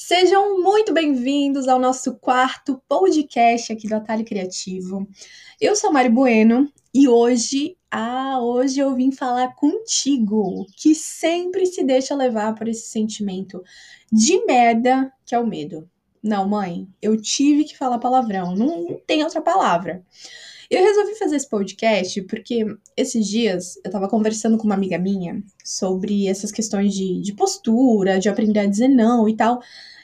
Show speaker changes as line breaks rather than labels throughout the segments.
Sejam muito bem-vindos ao nosso quarto podcast aqui do Atalho Criativo. Eu sou Mari Bueno e hoje, ah, hoje eu vim falar contigo, que sempre se deixa levar por esse sentimento de merda que é o medo. Não, mãe, eu tive que falar palavrão, não tem outra palavra. Eu resolvi fazer esse podcast porque esses dias eu tava conversando com uma amiga minha sobre essas questões de, de postura, de aprender a dizer não e tal.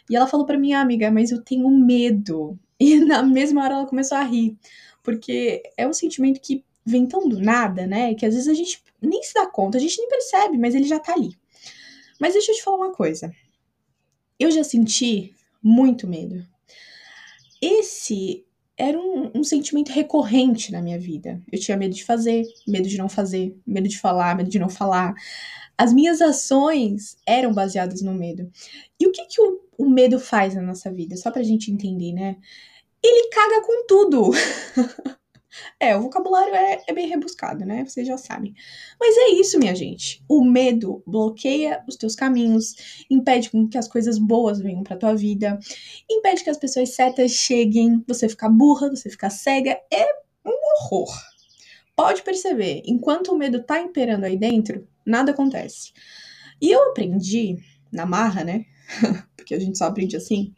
E ela falou para mim, ah, amiga, mas eu tenho medo. E na mesma hora ela começou a rir, porque é um sentimento que vem tão do nada, né? Que às vezes a gente nem se dá conta, a gente nem percebe, mas ele já tá ali. Mas deixa eu te falar uma coisa. Eu já senti muito medo. Esse era um, um, sentimento recorrente na minha vida. Eu tinha medo de fazer, medo de não fazer, medo de falar, medo de não falar. As minhas ações eram baseadas no medo. E o que, que o, o medo faz na nossa vida? Só pra gente entender, né? Ele caga com tudo. É, o vocabulário é, é, bem rebuscado, né? Vocês já sabem. Mas é isso, minha gente. O medo bloqueia os teus caminhos, impede que as coisas boas venham pra tua vida, impede que as pessoas certas cheguem, você ficar burra, você ficar cega. É um horror. Pode perceber, enquanto o medo tá imperando aí dentro, nada acontece. E eu aprendi, na marra, né? Porque a gente só aprende assim,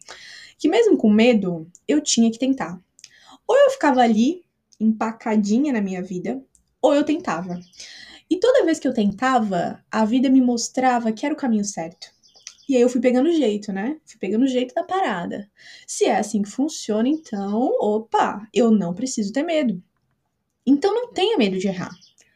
que mesmo com medo, eu tinha que tentar. Ou eu ficava ali empacadinha na minha vida, ou eu tentava. E toda vez que eu tentava, a vida me mostrava que era o caminho certo. E aí eu fui pegando jeito, né? Fui pegando jeito da parada. Se é assim que funciona, então, opa, eu não preciso ter medo. Então não tenha medo de errar.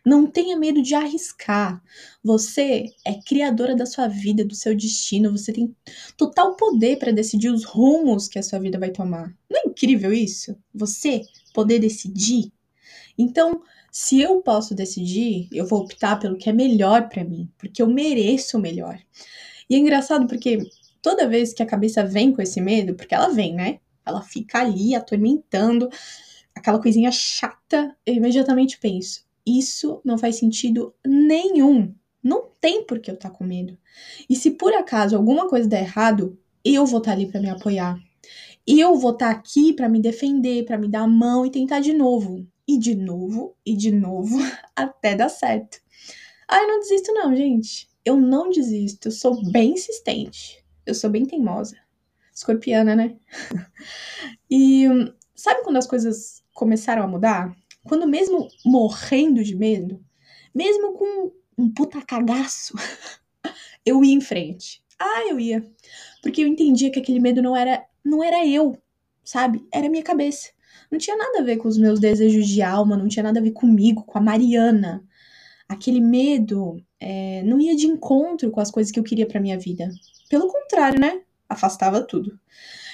Não tenha medo de arriscar. Você é criadora da sua vida, do seu destino. Você tem total poder para decidir os rumos que a sua vida vai tomar. Não é incrível isso? Você poder decidir. Então, se eu posso decidir, eu vou optar pelo que é melhor para mim, porque eu mereço o melhor. E é engraçado porque toda vez que a cabeça vem com esse medo, porque ela vem, né? Ela fica ali atormentando, aquela coisinha chata, eu imediatamente penso: isso não faz sentido nenhum. Não tem por que eu estar tá com medo. E se por acaso alguma coisa der errado, eu vou estar tá ali para me apoiar. E eu vou estar tá aqui para me defender, para me dar a mão e tentar de novo. E de novo, e de novo, até dar certo. Ai, não desisto não, gente. Eu não desisto, eu sou bem insistente. Eu sou bem teimosa. Escorpiana, né? e sabe quando as coisas começaram a mudar? Quando mesmo morrendo de medo, mesmo com um puta cagaço, eu ia em frente. Ah, eu ia. Porque eu entendia que aquele medo não era não era eu, sabe? Era minha cabeça. Não tinha nada a ver com os meus desejos de alma, não tinha nada a ver comigo, com a Mariana. Aquele medo é, não ia de encontro com as coisas que eu queria para minha vida. Pelo contrário, né? Afastava tudo.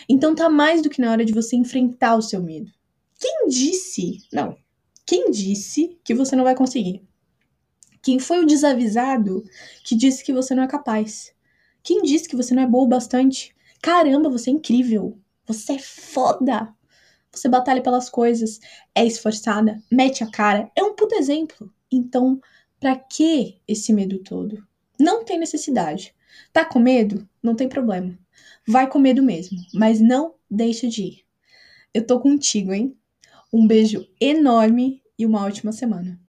Então tá mais do que na hora de você enfrentar o seu medo. Quem disse? Não. Quem disse que você não vai conseguir? Quem foi o desavisado que disse que você não é capaz? Quem disse que você não é boa o bastante? Caramba, você é incrível. Você é foda. Você batalha pelas coisas, é esforçada, mete a cara, é um puto exemplo. Então, para que esse medo todo? Não tem necessidade. Tá com medo? Não tem problema. Vai com medo mesmo, mas não deixa de ir. Eu tô contigo, hein? Um beijo enorme e uma ótima semana.